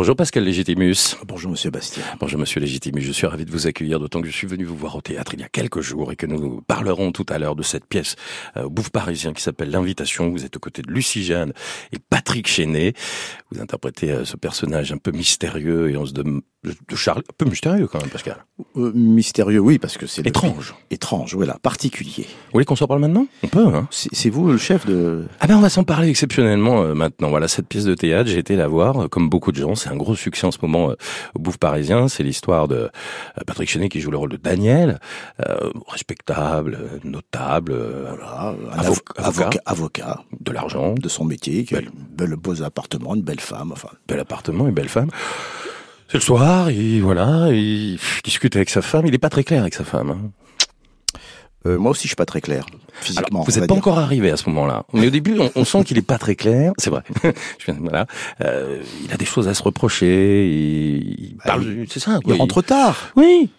Bonjour Pascal Légitimus. Bonjour Monsieur Bastien. Bonjour Monsieur Légitimus, je suis ravi de vous accueillir, d'autant que je suis venu vous voir au théâtre il y a quelques jours et que nous parlerons tout à l'heure de cette pièce euh, Bouffe parisien qui s'appelle L'Invitation. Vous êtes aux côtés de Lucie Jeanne et Patrick Chenet. Vous interprétez euh, ce personnage un peu mystérieux et on se demande de Charles, un peu mystérieux quand même, Pascal. Euh, mystérieux, oui, parce que c'est étrange. Le... Étrange, voilà, particulier. Vous voulez qu'on s'en parle maintenant? On peut, hein C'est vous le chef de. Ah ben, on va s'en parler exceptionnellement maintenant. Voilà, cette pièce de théâtre, j'ai été la voir, comme beaucoup de gens. C'est un gros succès en ce moment euh, au Bouffe Parisien. C'est l'histoire de euh, Patrick Chenet qui joue le rôle de Daniel, respectable, notable, voilà, avocat, avocat, avocat, de l'argent, de son métier, qui a un bel beau appartement, une belle femme, enfin. Bel appartement, une belle femme. C'est le soir, et voilà, il discute avec sa femme. Il est pas très clair avec sa femme. Hein. Euh, moi aussi, je suis pas très clair physiquement. Alors, vous n'êtes pas encore arrivé à ce moment-là. Mais au début, on, on sent qu'il est pas très clair. C'est vrai. voilà. Euh, il a des choses à se reprocher. Il, bah, parle. C'est ça. Quoi. Il rentre tard. Oui.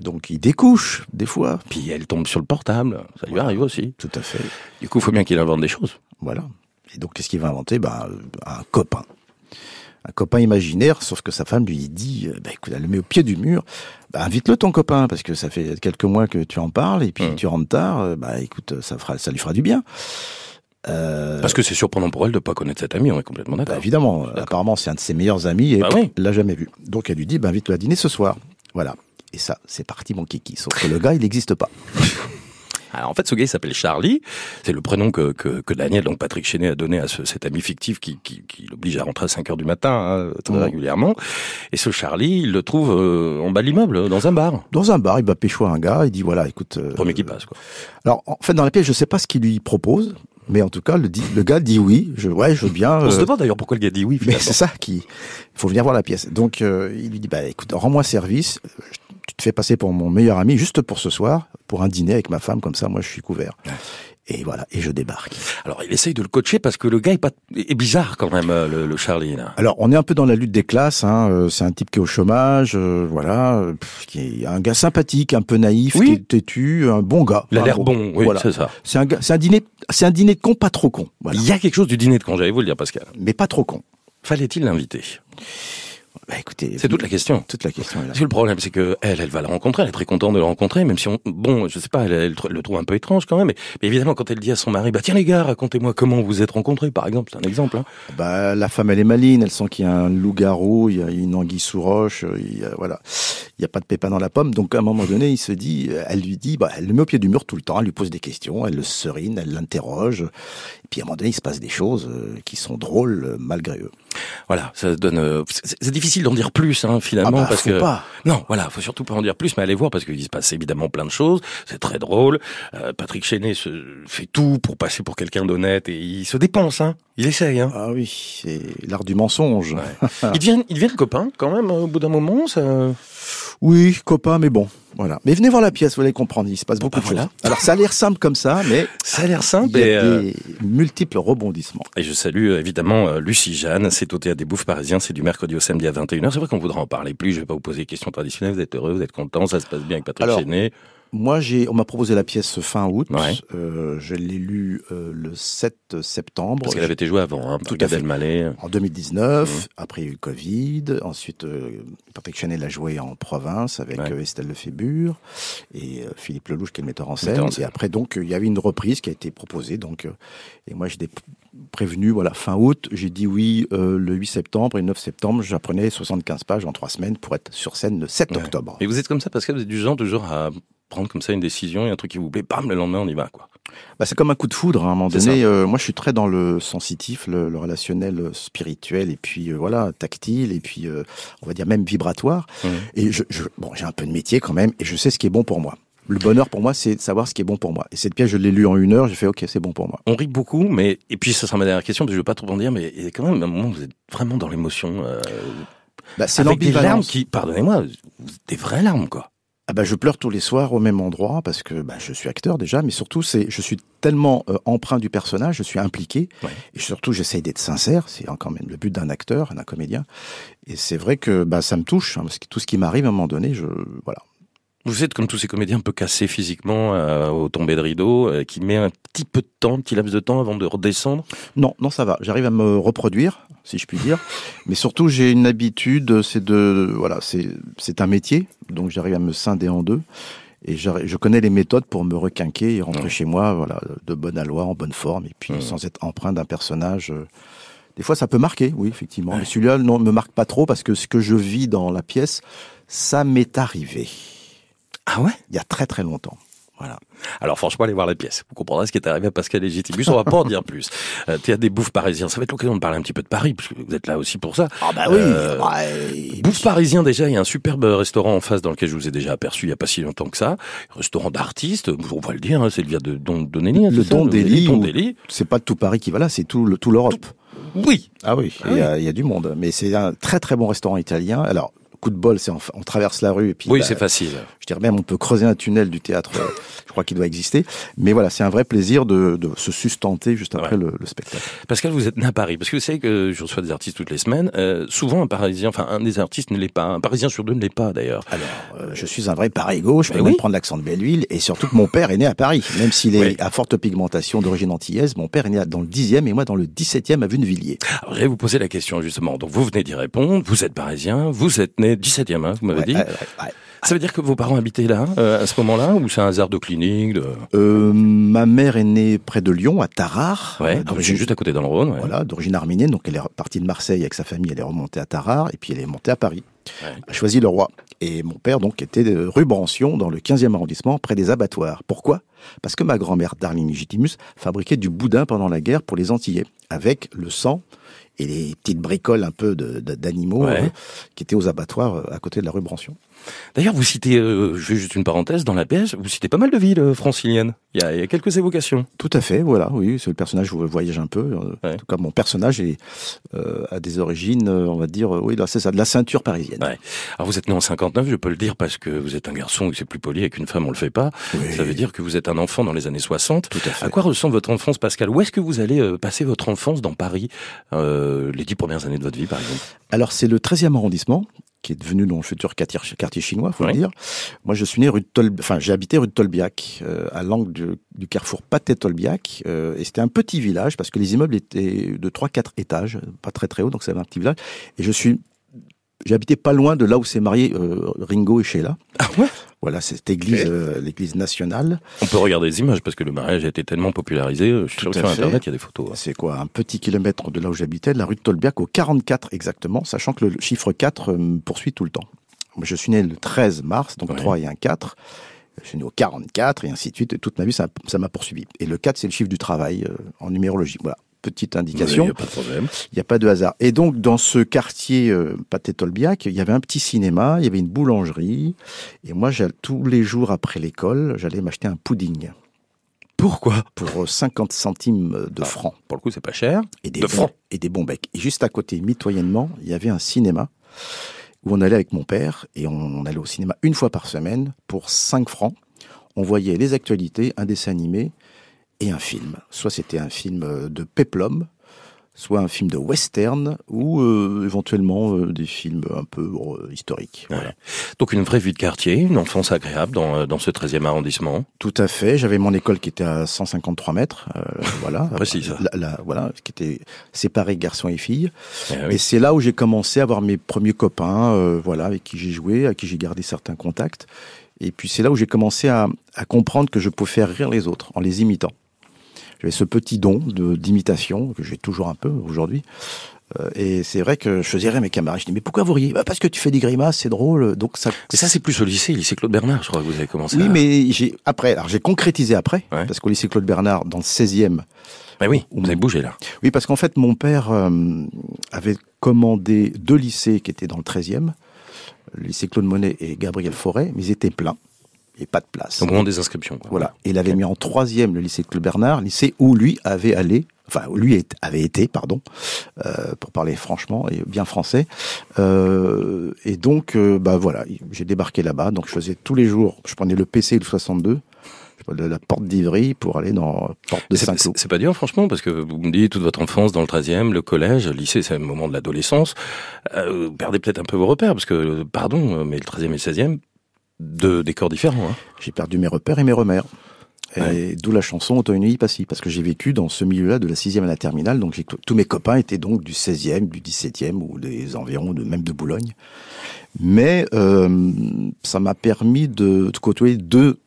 Donc il découche des fois. Puis elle tombe sur le portable. Ça lui arrive aussi. Tout à fait. Du coup, il faut bien qu'il invente des choses. Voilà. Et donc, qu'est-ce qu'il va inventer? Ben, un copain un copain imaginaire, sauf que sa femme lui dit, bah, écoute, elle le met au pied du mur, bah, invite-le ton copain, parce que ça fait quelques mois que tu en parles, et puis mmh. tu rentres tard, bah écoute, ça, fera, ça lui fera du bien. Euh... Parce que c'est surprenant pour elle de pas connaître cet ami, on est complètement d'accord. Bah, évidemment, apparemment c'est un de ses meilleurs amis, et bah, oui. l'a jamais vu. Donc elle lui dit, bah, invite-le à dîner ce soir. Voilà. Et ça, c'est parti mon kiki. Sauf que le gars, il n'existe pas. Alors, en fait, ce gars il s'appelle Charlie. C'est le prénom que, que, que, Daniel, donc Patrick Chenet, a donné à ce, cet ami fictif qui, qui, qui l'oblige à rentrer à 5 heures du matin hein, très mmh. régulièrement. Et ce Charlie, il le trouve euh, en bas de l'immeuble, dans un bar. Dans un bar, il va pécho un gars. Il dit voilà, écoute. Euh, Premier qui passe quoi. Alors, en fait, dans la pièce, je sais pas ce qu'il lui propose. Mais en tout cas, le, le, gars dit oui. Je, ouais, je veux bien. On se demande d'ailleurs pourquoi le gars dit oui. Mais c'est ça qui. Il faut venir voir la pièce. Donc, euh, il lui dit bah écoute, rends-moi service tu te fais passer pour mon meilleur ami juste pour ce soir, pour un dîner avec ma femme, comme ça, moi, je suis couvert. Et voilà, et je débarque. Alors, il essaye de le coacher parce que le gars est, pas, est bizarre quand même, le, le Charlie. Là. Alors, on est un peu dans la lutte des classes. Hein. C'est un type qui est au chômage, euh, voilà, qui est un gars sympathique, un peu naïf, oui. têtu, un bon gars. Il a l'air bon, oui, voilà. c'est ça. C'est un, c'est un dîner, c'est un dîner de con, pas trop con. Voilà. Il y a quelque chose du dîner de con, j'allais vous le dire, Pascal. Mais pas trop con. Fallait-il l'inviter? Bah écoutez, c'est toute la question. Toute la question. Est là. Parce que le problème, c'est que elle, elle va la rencontrer. Elle est très contente de le rencontrer, même si on, bon, je sais pas, elle, elle, elle le trouve un peu étrange quand même. Mais, mais, évidemment, quand elle dit à son mari, bah tiens les gars, racontez-moi comment vous êtes rencontrés, par exemple, c'est un exemple. Hein. Bah la femme, elle est maline. Elle sent qu'il y a un loup-garou, il y a une anguille sous roche, il y a, voilà, il y a pas de pépin dans la pomme. Donc à un moment donné, il se dit, elle lui dit, bah elle le met au pied du mur tout le temps. Elle lui pose des questions, elle le serine, elle l'interroge. Puis à un moment donné, il se passe des choses qui sont drôles malgré eux. Voilà, ça donne. C'est difficile d'en dire plus, hein, finalement, ah bah, parce faut que pas. non, voilà, faut surtout pas en dire plus, mais allez voir parce qu'il se passe évidemment plein de choses. C'est très drôle. Euh, Patrick Chenet se fait tout pour passer pour quelqu'un d'honnête et il se dépense, hein. Il essaye, hein. Ah oui, c'est l'art du mensonge. Ouais. il devient, il devient copain quand même au bout d'un moment. Ça... Oui, copain, mais bon, voilà. Mais venez voir la pièce, vous allez comprendre. Il se passe beaucoup de voilà. choses. Alors ça a l'air simple comme ça, mais ça a l'air simple. Il y a et euh... des multiples rebondissements. Et je salue évidemment euh, Lucie Jeanne. C'est au théâtre des Bouffes Parisiens. C'est du mercredi au samedi à 21h. C'est vrai qu'on voudra en parler plus. Je vais pas vous poser les questions traditionnelles. Vous êtes heureux, vous êtes content, ça se passe bien avec Patrick Alors, Chenet. Moi, j'ai, on m'a proposé la pièce fin août. Ouais. Euh, je l'ai lue euh, le 7 septembre. Parce qu'elle avait été jouée avant, hein, Tout à Gad fait. Elmaleh. En 2019. Mmh. Après, il y a eu le Covid. Ensuite, euh, Patrick Chanel l'a joué en province avec Ouais. euh, Estelle Lefébure et euh, Philippe Lelouch qui est le metteur en scène. Metteur en scène. Et après, donc, euh, il y avait une reprise qui a été proposée. Donc, euh, et moi, p- prévenu, voilà, fin août. J'ai dit oui euh, le 8 septembre et le 9 septembre. J'apprenais 75 pages en trois semaines pour être sur scène le 7 Ouais. octobre. Et vous êtes comme ça parce que vous êtes du genre toujours à prendre comme ça une décision et un truc qui vous plaît, bam, le lendemain on y va, quoi. Bah, c'est comme un coup de foudre hein, à un moment donné. Euh, moi, je suis très dans le sensitif, le, le relationnel euh, spirituel, et puis euh, voilà, tactile, et puis euh, on va dire même vibratoire. Et je, je, bon, j'ai un peu de métier quand même, et je sais ce qui est bon pour moi. Le bonheur pour moi, c'est de savoir ce qui est bon pour moi. Et cette pièce, je l'ai lue en une heure. J'ai fait OK, c'est bon pour moi. On rit beaucoup, mais et puis ça sera ma dernière question parce que je veux pas trop en dire, mais il y a quand même un moment où vous êtes vraiment dans l'émotion. Bah, c'est avec des larmes l'ambivalence. qui, pardonnez-moi, des vraies larmes, quoi. Ah bah, je pleure tous les soirs au même endroit parce que bah, je suis acteur déjà, mais surtout c'est je suis tellement euh, emprunt du personnage, je suis impliqué Ouais. et surtout j'essaye d'être sincère. C'est quand même le but d'un acteur, d'un comédien. Et c'est vrai que bah, ça me touche hein, parce que tout ce qui m'arrive à un moment donné, je voilà. Vous êtes comme tous ces comédiens un peu cassés physiquement euh, au tombé de rideau, euh, qui met un petit peu de temps, un petit laps de temps avant de redescendre? Non, non, ça va. J'arrive à me reproduire, si je puis dire. Mais surtout, j'ai une habitude, c'est de, voilà, c'est, un métier, donc j'arrive à me scinder en deux. Et je connais les méthodes pour me requinquer et rentrer chez moi, voilà, de bonne aloi, en bonne forme, et puis sans être empreint d'un personnage. Euh, des fois, ça peut marquer, oui, effectivement. Mais celui-là, non, me marque pas trop parce que ce que je vis dans la pièce, ça m'est arrivé. Ah ouais? Il y a très très longtemps. Voilà. Alors franchement, allez voir la pièce. Vous comprendrez ce qui est arrivé à Pascal Légitimus. On va pas en dire plus. Euh, tu as des bouffes parisiens. Ça va être l'occasion de parler un petit peu de Paris, puisque vous êtes là aussi pour ça. Ah bah oui. Euh, bouffes parisiens déjà. Il y a un superbe restaurant en face dans lequel je vous ai déjà aperçu il y a pas si longtemps que ça. Restaurant d'artistes. On va le dire. Hein, c'est le via de Don Donelli. Hein, le Don Delhi. C'est pas tout Paris qui va là. C'est tout le, tout l'Europe. Oui. Ah oui. Ah il, y a, il y a du monde. Mais c'est un très très bon restaurant italien. Alors coup de bol, c'est on, traverse la rue et puis. Oui, bah, c'est facile. Je dirais même, on peut creuser un tunnel du théâtre. Euh, je crois qu'il doit exister. Mais voilà, c'est un vrai plaisir de, de se sustenter juste après le, le, spectacle. Pascal, vous êtes né à Paris, parce que vous savez que je reçois des artistes toutes les semaines. Euh, souvent, un Parisien, enfin un des artistes ne l'est pas. Un Parisien sur deux ne l'est pas, d'ailleurs. Alors, euh, je suis un vrai Paris gauche. Je peux même prendre l'accent de Belleville, et surtout que mon père est né à Paris, même s'il est à forte pigmentation d'origine antillaise. Mon père est né dans le 10e et moi dans le 17e à Vunevilliers. Alors, je vais vous poser la question justement. Donc, vous venez d'y répondre. Vous êtes Parisien. Vous êtes né 17e. Hein, dit. Ça veut dire que vos parents habitaient là, euh, à ce moment-là, ou c'est un hasard de clinique de... Euh, ma mère est née près de Lyon, à Tarare. Ouais, euh, juste à côté dans le Rhône. Voilà, d'origine arménienne. Donc elle est partie de Marseille avec sa famille, elle est remontée à Tarare, et puis elle est montée à Paris. Elle a choisi le roi. Et mon père, donc, était de rue Brancion, dans le 15e arrondissement, près des abattoirs. Pourquoi? Parce que ma grand-mère, Darling Legitimus, fabriquait du boudin pendant la guerre pour les Antillais, avec le sang et les petites bricoles un peu d'animaux euh, qui étaient aux abattoirs euh, à côté de la rue Brancion. D'ailleurs, vous citez, euh, je fais juste une parenthèse, dans la pièce, vous citez pas mal de villes euh, franciliennes. Il y, a, il y a quelques évocations. Tout à fait, voilà, oui, c'est le personnage voyage un peu. En tout cas, mon personnage est, euh, a des origines, on va dire, oui, c'est ça, de la ceinture parisienne. Ouais. Alors vous êtes né en 59, je peux le dire parce que vous êtes un garçon, c'est plus poli avec une femme, on le fait pas. Ça veut dire que vous êtes un enfant dans les années 60. Tout à, fait. à quoi ressemble votre enfance, Pascal? Où est-ce que vous allez passer votre enfance dans Paris, les dix premières années de votre vie, par exemple? Alors c'est le 13e arrondissement, qui est devenu le futur quartier, chinois, faut le dire. Moi, je suis né rue de Tol... enfin, j'ai habité rue de Tolbiac, euh, à l'angle du, du, carrefour Pathé-Tolbiac, euh, et c'était un petit village parce que les immeubles étaient de 3-4 étages, pas très très haut, donc c'était un petit village. Et je suis j'ai habité pas loin de là où s'est marié euh, Ringo et Sheila. Ah ouais? Voilà, c'est cette église, euh, l'église nationale. On peut regarder les images parce que le mariage a été tellement popularisé. Euh, je suis sûr sur Internet, il y a des photos. Hein. C'est quoi Un petit kilomètre de là où j'habitais, la rue de Tolbiac, au 44 exactement, sachant que le chiffre 4 me poursuit tout le temps. Moi, je suis né le 13 mars, donc 3 et 1 4. Je suis né au 44 et ainsi de suite. Et toute ma vie, ça m'a poursuivi. Et le 4, c'est le chiffre du travail en numérologie. Voilà petite indication. Il n'y a pas de problème. Il n'y a pas de hasard. Et donc, dans ce quartier euh, Pathé-Tolbiac, il y avait un petit cinéma, il y avait une boulangerie. Et moi, tous les jours après l'école, j'allais m'acheter un pudding. Pourquoi? Pour 50 euh, centimes de ah, francs. Pour le coup, c'est pas cher. Et des, francs. et des bons becs. Et juste à côté, mitoyennement, il y avait un cinéma où on allait avec mon père et on allait au cinéma une fois par semaine pour 5 francs. On voyait les actualités, un dessin animé et un film. Soit c'était un film euh, de peplum, soit un film de western ou euh, éventuellement euh, des films un peu historiques. Voilà. Donc une vraie vie de quartier, une enfance agréable dans, dans ce 13e arrondissement. Tout à fait. J'avais mon école qui était à 153 mètres, voilà. Précis. Ça. voilà, qui était séparée garçons et filles. Eh et c'est là où j'ai commencé à avoir mes premiers copains, voilà, avec qui j'ai joué, à qui j'ai gardé certains contacts. Et puis c'est là où j'ai commencé à, à comprendre que je pouvais faire rire les autres en les imitant. J'avais ce petit don de d'imitation que j'ai toujours un peu aujourd'hui. Euh, et c'est vrai que je faisais rire mes camarades. Je dis mais pourquoi vous riez? Bah Parce que tu fais des grimaces, c'est drôle. Donc ça. Mais ça c'est plus au lycée, lycée Claude Bernard, je crois que vous avez commencé. Oui, mais j'ai après, alors j'ai concrétisé après, parce qu'au lycée Claude Bernard, dans le 16e. Bah oui, vous avez bougé là. Oui, parce qu'en fait mon père euh, avait commandé deux lycées qui étaient dans le 13e, le lycée Claude Monet et Gabriel Forêt, mais ils étaient pleins et pas de place. Au moment des inscriptions. Voilà. Et il avait mis en troisième le lycée Claude Bernard, lycée où lui avait allé, enfin lui avait été, pardon, euh, pour parler franchement et bien français. Euh, et donc, euh, bah voilà, j'ai débarqué là-bas. Donc je faisais tous les jours, je prenais le PC le 62 de la porte d'Ivry pour aller dans la porte de Saint-Cloud. C'est pas dur, franchement, parce que vous me dites toute votre enfance dans le 13e, le collège, le lycée, c'est le moment de l'adolescence. Euh, vous perdez peut-être un peu vos repères, parce que, pardon, mais le 13e et le 16e, Deux décors différents. Hein. J'ai perdu mes repères et mes remères. Et d'où la chanson Automne Passy, parce que j'ai vécu dans ce milieu-là de la sixième à la terminale, donc tous mes copains étaient donc du 16e, du 17e ou des environs de même de Boulogne. Mais euh, ça m'a permis de, de côtoyer deux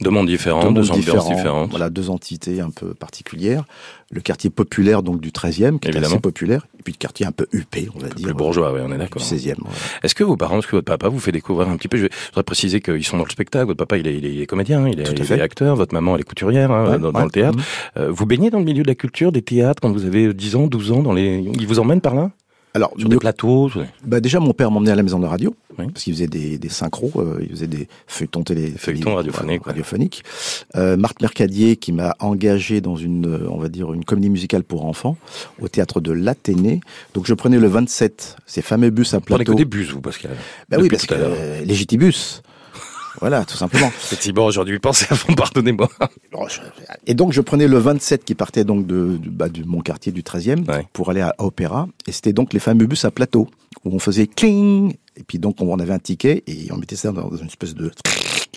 deux mondes différents, deux, ambiances différentes. Voilà, deux entités un peu particulières. Le quartier populaire, donc du 13e, qui est assez populaire, et puis le quartier un peu huppé, on va dire. Plus bourgeois, oui, on est d'accord. Du 16e. Est-ce que vos parents, est-ce que votre papa vous fait découvrir un petit peu? Je voudrais préciser qu'ils sont dans le spectacle. Votre papa, il est, il est comédien, il est, il est acteur. Votre maman, elle est couturière hein, dans, le théâtre. Mm. Euh, vous baignez dans le milieu de la culture, des théâtres, quand vous avez 10 ans, 12 ans, dans les... ils vous emmènent par là? Alors, sur des plateaux bah Déjà, mon père m'emmenait à la maison de radio, parce qu'il faisait des, des synchros, euh, il faisait des feuilletons télé... Feuilletons radiophoniques. radiophoniques. Euh, Marthe Mercadier, qui m'a engagé dans une, euh, on va dire, une comédie musicale pour enfants, au théâtre de l'Athénée. Donc, je prenais le 27, ces fameux bus à plateau. Vous prenez que des bus, vous, Pascal Bah oui, parce que euh, légitibus. Voilà, tout simplement. Effectivement, aujourd'hui, pensez à fond, pardonnez-moi. Et donc, je prenais le 27 qui partait donc de, de, bah, de mon quartier du 13e pour aller à Opéra. Et c'était donc les fameux bus à plateau où on faisait cling. Et puis donc, on avait un ticket et on mettait ça dans une espèce de...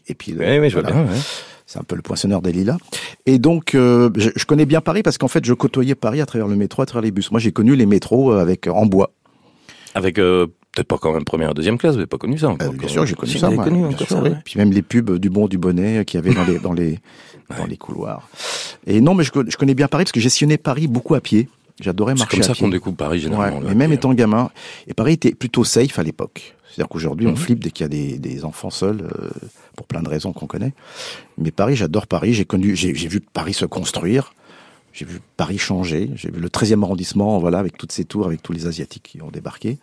Et puis, oui, oui, je vois bien, C'est un peu le poinçonneur des lilas. Et donc, euh, je, je, connais bien Paris parce qu'en fait, je côtoyais Paris à travers le métro, à travers les bus. Moi, j'ai connu les métros euh, avec en bois. Avec euh, peut-être pas quand même première, deuxième classe, vous n'avez pas connu ça encore. Euh, bien sûr, j'ai connu ça. Moi, connu, bien sûr, oui. Puis même les pubs du bon, du bonnet qu'il y avait dans les, dans les, dans les couloirs. Et non, mais je, je connais bien Paris parce que j'ai sillonné Paris beaucoup à pied. J'adorais marcher. C'est comme ça qu'on découvre Paris généralement. Ouais, mais même étant gamin, et Paris était plutôt safe à l'époque. C'est-à-dire qu'aujourd'hui, on mhm. flippe dès qu'il y a des, des enfants seuls, euh, pour plein de raisons qu'on connaît. Mais Paris, j'adore Paris. J'ai connu, j'ai vu Paris se construire. J'ai vu Paris changer. J'ai vu le 13e arrondissement, voilà, avec toutes ces tours, avec tous les Asiatiques qui ont débarqué.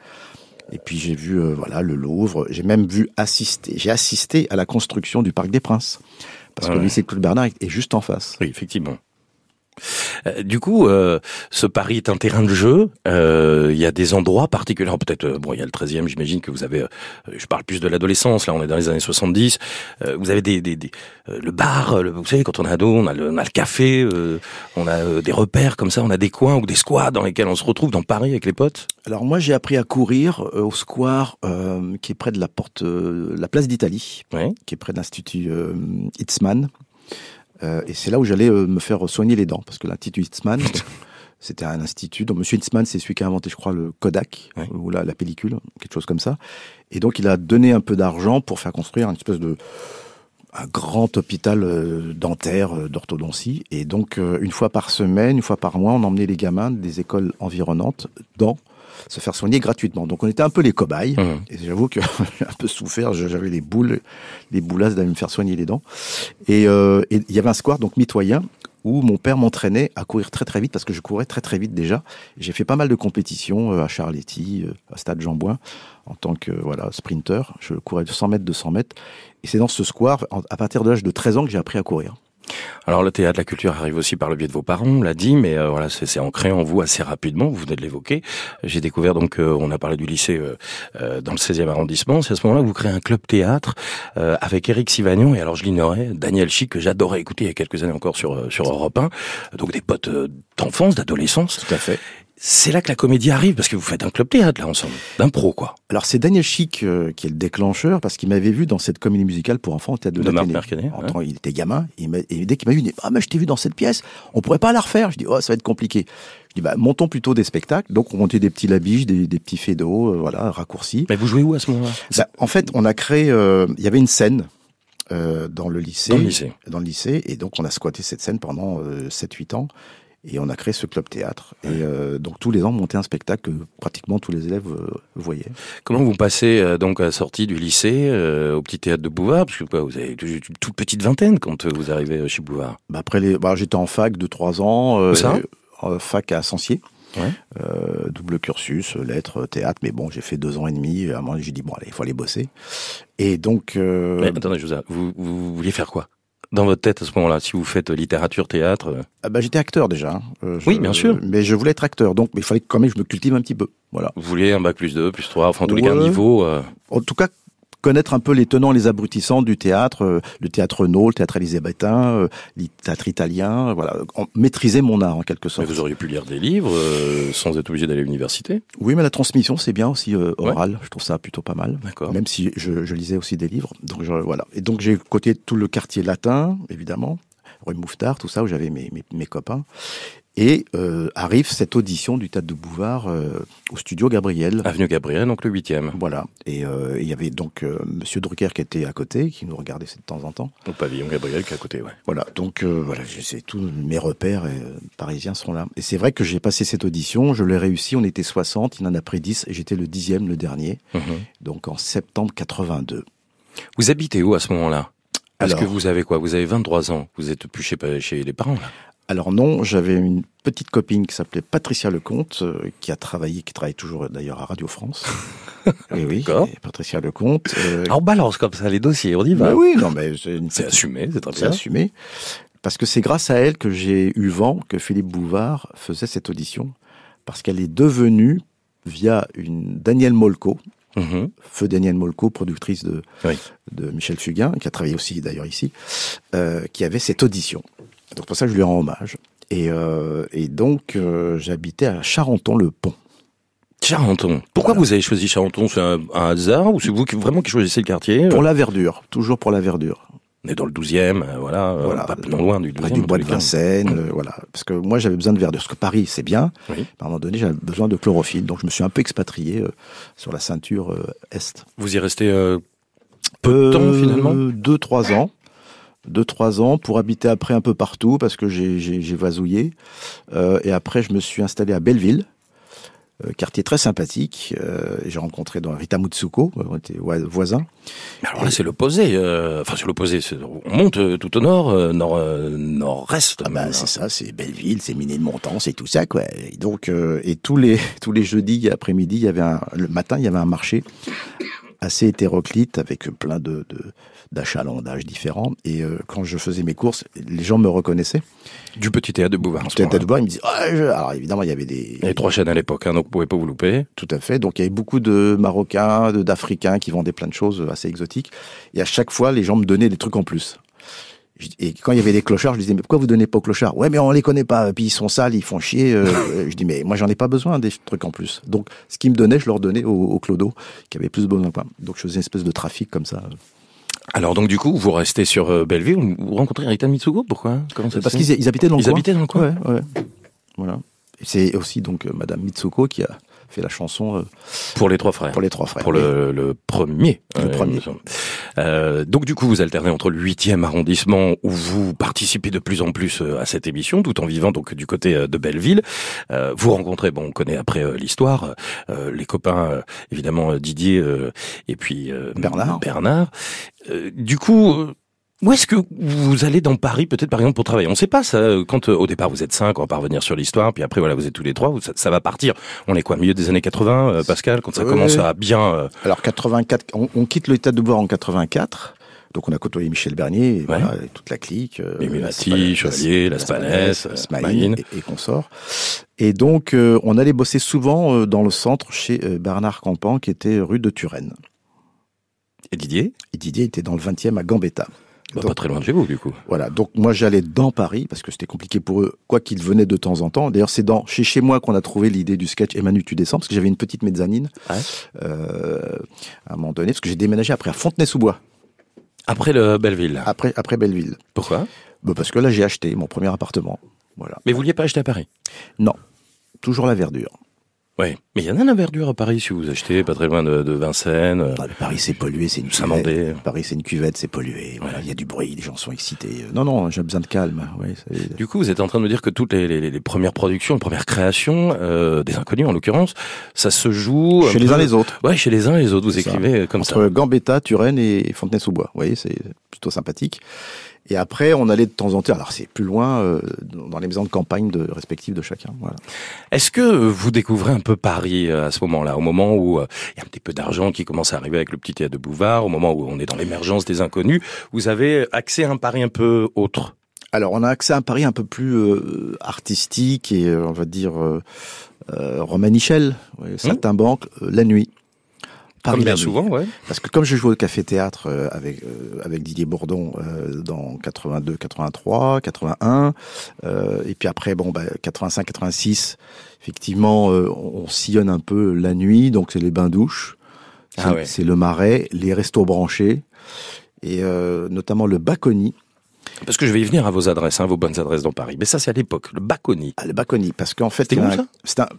Et puis j'ai vu euh, voilà le Louvre. J'ai même vu assister. J'ai assisté à la construction du Parc des Princes parce que le lycée Claude Bernard est juste en face. Oui, effectivement. Euh, du coup, euh, ce Paris est un terrain de jeu. Euh, il y a des endroits particuliers. Peut-être, bon, il y a le 13e, j'imagine que vous avez. je parle plus de l'adolescence. Là, on est dans les années 70. vous avez des, des, des le bar. vous savez, quand on est ado, on a le, on a le café. on a des repères comme ça. On a des coins ou des squads dans lesquels on se retrouve dans Paris avec les potes. Alors moi, j'ai appris à courir au square qui est près de la porte, la place d'Italie, qui est près de l'institut Itzman euh, et c'est là où j'allais euh, me faire soigner les dents, parce que l'Institut Hitzman, c'était un institut. Donc, Monsieur Hitzman, c'est celui qui a inventé, je crois, le Kodak, ou la, la, pellicule, quelque chose comme ça. Et donc, il a donné un peu d'argent pour faire construire une espèce de un grand hôpital euh, dentaire d'orthodontie. Et donc, une fois par semaine, une fois par mois, on emmenait les gamins des écoles environnantes dans se faire soigner gratuitement. Donc on était un peu les cobayes. Mmh. Et j'avoue que j'ai un peu souffert. J'avais les boules, les boulasses d'aller me faire soigner les dents. Euh, et il y avait un square donc mitoyen où mon père m'entraînait à courir très très vite parce que je courais très très vite déjà. J'ai fait pas mal de compétitions euh, à Charletti, euh, à Stade Jean-Bouin en tant que voilà sprinter. Je courais de 100 mètres, 200 mètres. Et c'est dans ce square, à partir de l'âge de 13 ans, que j'ai appris à courir. Alors le théâtre, la culture arrive aussi par le biais de vos parents, on l'a dit, mais euh, voilà, c'est ancré en vous assez rapidement. Vous venez de l'évoquer. J'ai découvert donc, euh, on a parlé du lycée euh, dans le 16e arrondissement. C'est à ce moment-là que vous créez un club théâtre avec Eric Sivagnon et alors je l'ignorais, Daniel Chic que j'adorais écouter il y a quelques années encore sur sur Europe 1. Donc des potes d'enfance, d'adolescence. Tout à fait c'est là que la comédie arrive, parce que vous faites un club théâtre, là, ensemble, d'impro, quoi. Alors, c'est Daniel Chic euh, qui est le déclencheur, parce qu'il m'avait vu dans cette comédie musicale pour enfants au théâtre de, de Marc Il était gamin, et, dès qu'il m'a vu, il dit « Ah, mais je t'ai vu dans cette pièce, on pourrait pas la refaire ?» Je dis « Oh, ça va être compliqué. » Je dis bah, « Montons plutôt des spectacles. » Donc, on montait des petits labiches, des, des petits d'eau, euh, voilà, raccourcis. Mais vous jouez où à ce moment-là? Bah, En fait, on a créé... Euh, il y avait une scène dans le lycée. Dans le lycée. Dans le lycée. Et donc, on a squatté cette scène pendant 7-8 ans. Et on a créé ce club théâtre. Et euh, donc tous les ans, on montait un spectacle que pratiquement tous les élèves euh, voyaient. Comment vous passez euh, donc à la sortie du lycée au petit théâtre de Bouvard? Parce que quoi, vous avez une toute petite vingtaine quand vous arrivez chez Bouvard. Bah après les, bah, j'étais en fac de trois ans. ça? fac à Sancier. Ouais. double cursus, lettres, théâtre, mais bon, j'ai fait deux ans et demi. À un moment, j'ai dit bon, allez, il faut aller bosser. Et donc. Mais attendez, je vous, vous, vous vouliez faire quoi? Dans votre tête à ce moment-là, si vous faites littérature, théâtre euh ah bah, J'étais acteur déjà. Hein. Euh, oui, bien sûr. Mais je voulais être acteur, donc il fallait quand même que je me cultive un petit peu. Voilà. Vous vouliez un bac plus 2, plus 3, enfin en tous les cas un niveau... Euh... En tout cas, connaître un peu les tenants, les abrutissants du théâtre, euh, le théâtre no, le théâtre élisabétain, euh, le théâtre italien, voilà, maîtriser mon art en quelque sorte. Mais vous auriez pu lire des livres euh, sans être obligé d'aller à l'université. Oui, mais la transmission c'est bien aussi oral. Je trouve ça plutôt pas mal. D'accord. Même si je, je, lisais aussi des livres. Donc je, voilà. Et donc j'ai côté tout le quartier latin, évidemment, rue Mouffetard, tout ça où j'avais mes, mes, mes, copains. Et euh, arrive cette audition du Théâtre de Bouvard euh, au studio Gabriel. Avenue Gabriel, donc le huitième. Voilà. Et euh, il y avait donc Monsieur Drucker qui était à côté, qui nous regardait de temps en temps. Au pavillon Gabriel qui est à côté, ouais. Voilà. Donc voilà, c'est tous mes repères parisiens sont là. Et c'est vrai que j'ai passé cette audition, je l'ai réussi. On était 60, il en a pris 10 et j'étais le dixième, le dernier. Mhm. Donc en septembre 82. Vous habitez où à ce moment-là? Parce que vous avez quoi? Vous avez 23 ans. Vous êtes plus chez, chez les parents là alors non, j'avais une petite copine qui s'appelait Patricia Lecomte, euh, qui a travaillé, qui travaille toujours d'ailleurs à Radio France. et oui, et Patricia Lecomte. Euh, Alors balance comme ça les dossiers, on y va. Oui, non mais c'est assumé, c'est très bien. assumé. Parce que c'est grâce à elle que j'ai eu vent que Philippe Bouvard faisait cette audition, parce qu'elle est devenue via une Danielle Molko, mhm. Feu Danielle Molko, productrice de, de Michel Fugain, qui a travaillé aussi d'ailleurs ici, euh, qui avait cette audition. Donc pour ça, je lui rends hommage. Et, euh, et donc, euh, j'habitais à Charenton-le-Pont. Charenton. Pourquoi vous avez choisi Charenton? C'est un, hasard ou c'est vous qui, vraiment qui choisissez le quartier? Pour la verdure, toujours pour la verdure. On est dans le 12e, euh, voilà, voilà pas non loin du 12e. du bois de Vincennes, voilà. Parce que moi, j'avais besoin de verdure. Parce que Paris, c'est bien. Oui. À un moment donné, j'avais besoin de chlorophylle. Donc, je me suis un peu expatrié sur la ceinture Est. Vous y restez peu de temps, finalement? Deux, trois ans deux trois ans pour habiter après un peu partout parce que j'ai vasouillé. Euh, et après, je me suis installé à Belleville. Euh, quartier très sympathique. Euh, j'ai rencontré dans Rita Mutsuko, on était voisins. alors là, c'est l'opposé. Enfin, c'est l'opposé. On monte tout au nord, nord, nord-est. Ah bah, c'est ça, c'est Belleville, c'est Miné de Montant, c'est tout ça, quoi. Et donc, et tous les tous les jeudis après-midi, il y avait un, le matin, il y avait un marché assez hétéroclite avec plein de, de d'achalandage différents. Et euh, quand je faisais mes courses, les gens me reconnaissaient. Du petit théâtre de Bouvard. Du théâtre de Bouvard, ils me disaient, oh, alors évidemment, il y avait des... Il y avait trois chaînes à l'époque, hein, donc vous pouvez pas vous louper. Tout à fait. Donc il y avait beaucoup de Marocains, d'Africains qui vendaient plein de choses assez exotiques. Et à chaque fois, les gens me donnaient des trucs en plus. Et quand il y avait des clochards, je disais mais pourquoi vous donnez pas aux clochards? Ouais mais on les connaît pas. Puis ils sont sales, ils font chier. Euh, je dis mais moi j'en ai pas besoin des trucs en plus. Donc ce qu'ils me donnaient, je leur donnais aux, aux clodos qui avaient plus besoin. Donc je faisais une espèce de trafic comme ça. Alors donc du coup, vous restez sur euh, Belleville, vous rencontrez Rita Mitsuko, pourquoi Comment ça Parce qu'ils habitaient dans le ils coin. Ils habitaient dans le coin. Ouais, ouais. Voilà. C'est aussi donc euh, Madame Mitsuko qui a fait la chanson euh, pour les trois frères. Pour les trois frères. Pour le, le, premier. Le euh, premier. Euh, donc du coup, vous alternez entre le huitième arrondissement où vous participez de plus en plus à cette émission, tout en vivant donc du côté de Belleville. vous rencontrez, bon, on connaît après l'histoire, les copains évidemment Didier et puis Bernard. Bernard. du coup où est-ce que vous allez dans Paris, peut-être par exemple pour travailler? On ne sait pas ça. Quand euh, au départ vous êtes cinq, on va pas revenir sur l'histoire, puis après voilà vous êtes tous les trois, ça, ça va partir. On est quoi, milieu des années 80, euh, Pascal, quand ça commence à bien. Euh, Alors 84, on, on quitte l'état de boire en 84. Donc on a côtoyé Michel Bernier, et voilà, et toute la clique. Euh, Mimati, Chevalier, Las Palès, Smaïn et, et consorts. Et donc on allait bosser souvent dans le centre chez Bernard Campan, qui était rue de Turenne. Et Didier? Et Didier était dans le 20e à Gambetta. Bah, pas très loin de chez vous, du coup. Voilà. Donc, moi, j'allais dans Paris, parce que c'était compliqué pour eux, quoi qu'ils venaient de temps en temps. D'ailleurs, c'est dans, chez, chez moi qu'on a trouvé l'idée du sketch Emmanuel, tu descends, parce que j'avais une petite mezzanine, ouais. euh, à un moment donné, parce que j'ai déménagé après à Fontenay-sous-Bois. Après le Belleville. Après, après Belleville. Pourquoi? Bah, parce que là, j'ai acheté mon premier appartement. Voilà. Mais vous vouliez pas acheter à Paris? Non. Toujours la verdure. Oui, mais il y en a la verdure à Paris si vous achetez pas très loin de, de Vincennes. Ah, Paris c'est pollué, c'est une cuvette. Paris c'est une cuvette, c'est pollué. Voilà, il y a du bruit, les gens sont excités. Non, non, j'ai besoin de calme. Ouais, du coup, vous êtes en train de me dire que toutes les, les, les premières productions, les premières créations euh, des inconnus en l'occurrence, ça se joue chez les uns les autres. Ouais, chez les uns les autres. Vous écrivez ça. comme Entre ça. Entre Gambetta, Turenne et Fontenay-sous-Bois. Vous voyez, c'est plutôt sympathique. Et après, on allait de temps en temps, alors c'est plus loin, euh, dans les maisons de campagne de, respectives de chacun. Voilà. Est-ce que vous découvrez un peu Paris euh, à ce moment-là, au moment où euh, il y a un petit peu d'argent qui commence à arriver avec le petit théâtre de Bouvard, au moment où on est dans l'émergence des inconnus, vous avez accès à un Paris un peu autre? Alors, on a accès à un Paris un peu plus euh, artistique et, on va dire, romanichel, ouais, saltimbanque, la nuit. Comme bien souvent, ouais. Parce que comme je jouais au Café Théâtre euh, avec euh, avec Didier Bourdon euh, dans 82, 83, 81, euh, et puis après bon bah, 85, 86, effectivement on, on sillonne un peu la nuit, donc c'est les bains douches, c'est Ah ouais. c'est le marais, les restos branchés et notamment le Baconi. Parce que je vais y venir à vos adresses, hein, vos bonnes adresses dans Paris. Mais ça, c'est à l'époque, le Baconi. Ah, le Baconi, parce qu'en fait, un-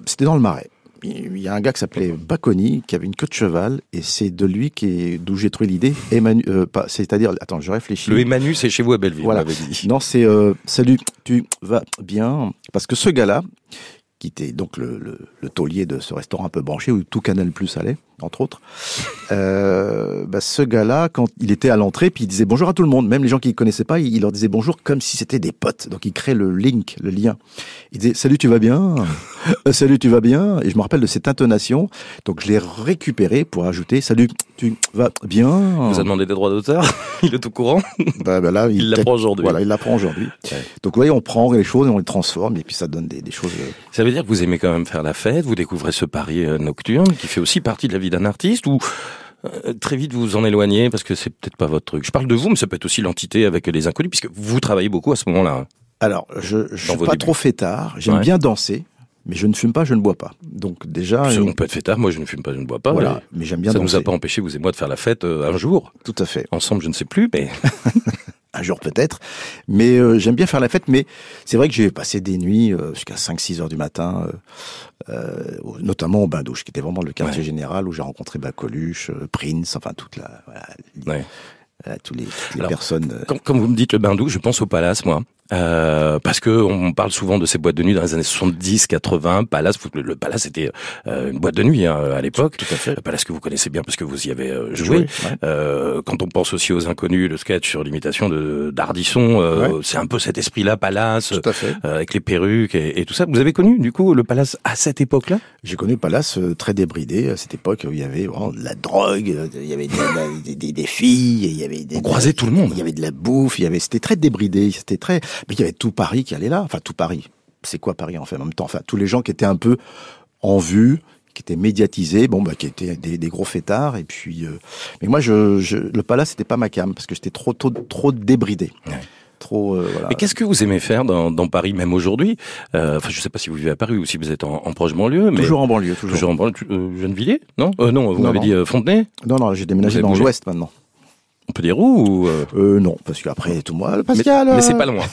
c'était dans le Marais. Il y a un gars qui s'appelait Baconi, qui avait une queue de cheval, et c'est de lui qui d'où j'ai trouvé l'idée. Emmanuel, euh, c'est-à-dire, attends, je réfléchis. Le Emmanuel, c'est chez vous à Belleville, Voilà. Non, c'est euh, salut, tu vas bien? Parce que ce gars-là, qui était donc le, le, le taulier de ce restaurant un peu branché où tout Canal Plus allait, entre autres, euh, bah, ce gars-là, quand il était à l'entrée, puis il disait bonjour à tout le monde, même les gens qui ne connaissaient pas, il il leur disait bonjour comme si c'était des potes. Donc il crée le link, le lien. Il disait salut, tu vas bien? Euh, Salut, tu vas bien? Et je me rappelle de cette intonation. Donc je l'ai récupéré pour ajouter salut, tu vas bien? Vous a demandé des droits d'auteur Il est au courant Bah, bah là, Il l'apprend aujourd'hui. Voilà, il l'apprend aujourd'hui. Ouais. Donc, vous voyez, on prend les choses et on les transforme, et puis ça donne des, des choses. euh, Ça veut dire que vous aimez quand même faire la fête, vous découvrez ce Paris euh, nocturne qui fait aussi partie de la vie d'un artiste ou euh, très vite vous vous en éloignez parce que c'est peut-être pas votre truc. Je parle de vous, mais ça peut être aussi l'entité avec les inconnus puisque vous travaillez beaucoup à ce moment-là. Alors, je, je suis pas débuts. trop fêtard. J'aime Ouais. bien danser, mais je ne fume pas, je ne bois pas. Donc déjà, Parce On peut être fêtard, moi je ne fume pas, je ne bois pas. voilà. Mais j'aime bien ça danser. nous a pas empêché, vous et moi, de faire la fête euh, un jour. Tout à fait. Ensemble, je ne sais plus, mais Un jour peut-être. Mais euh, j'aime bien faire la fête. Mais c'est vrai que j'ai passé des nuits euh, jusqu'à 5-6 heures du matin, euh, notamment au Bain Douche, qui était vraiment le quartier Ouais. général où j'ai rencontré Bacoluche, Prince, enfin toute la, voilà, Ouais. voilà, tous les, toutes les Alors, personnes. quand vous me dites le bain douche, je pense au Palace, moi. Euh, parce que on parle souvent de ces boîtes de nuit dans les années 70, 80. Palace, le, Palace était euh, une boîte de nuit hein, à l'époque. Tout à fait. Le Palace que vous connaissez bien parce que vous y avez euh, joué. Joué, ouais. Euh, quand on pense aussi aux inconnus, le sketch sur l'imitation de d'Ardisson, euh, c'est un peu cet esprit-là, Palace, Tout à fait. euh, avec les perruques et, et tout ça. Vous avez connu du coup le Palace à cette époque-là? J'ai connu le Palace euh, très débridé à cette époque où il y avait vraiment de la drogue, euh, il y avait des, des- des filles, il y avait des, On croisait tout le monde. Il y avait de la bouffe, il y avait c'était très débridé, c'était très mais il y avait tout Paris qui allait là, enfin tout Paris. C'est quoi Paris en fait en même temps? Enfin tous les gens qui étaient un peu en vue, qui étaient médiatisés, bon bah qui étaient des, des gros fêtards et puis euh, mais moi je, je le Palace c'était pas ma cam parce que j'étais trop trop trop débridé. Ouais. Trop euh, voilà. Mais qu'est-ce que vous aimez faire dans, dans Paris, même aujourd'hui? Euh, Enfin, je sais pas si vous vivez à Paris ou si vous êtes en, en proche banlieue, mais Toujours en banlieue, toujours. toujours en banlieue. Euh, Gennevilliers Non, euh, non. Vous m'avez dit Fontenay? Non non, j'ai déménagé dans l'ouest maintenant. On peut dire où ou, euh, Euh non, parce qu'après tout moi, Pascal mais euh, c'est pas loin.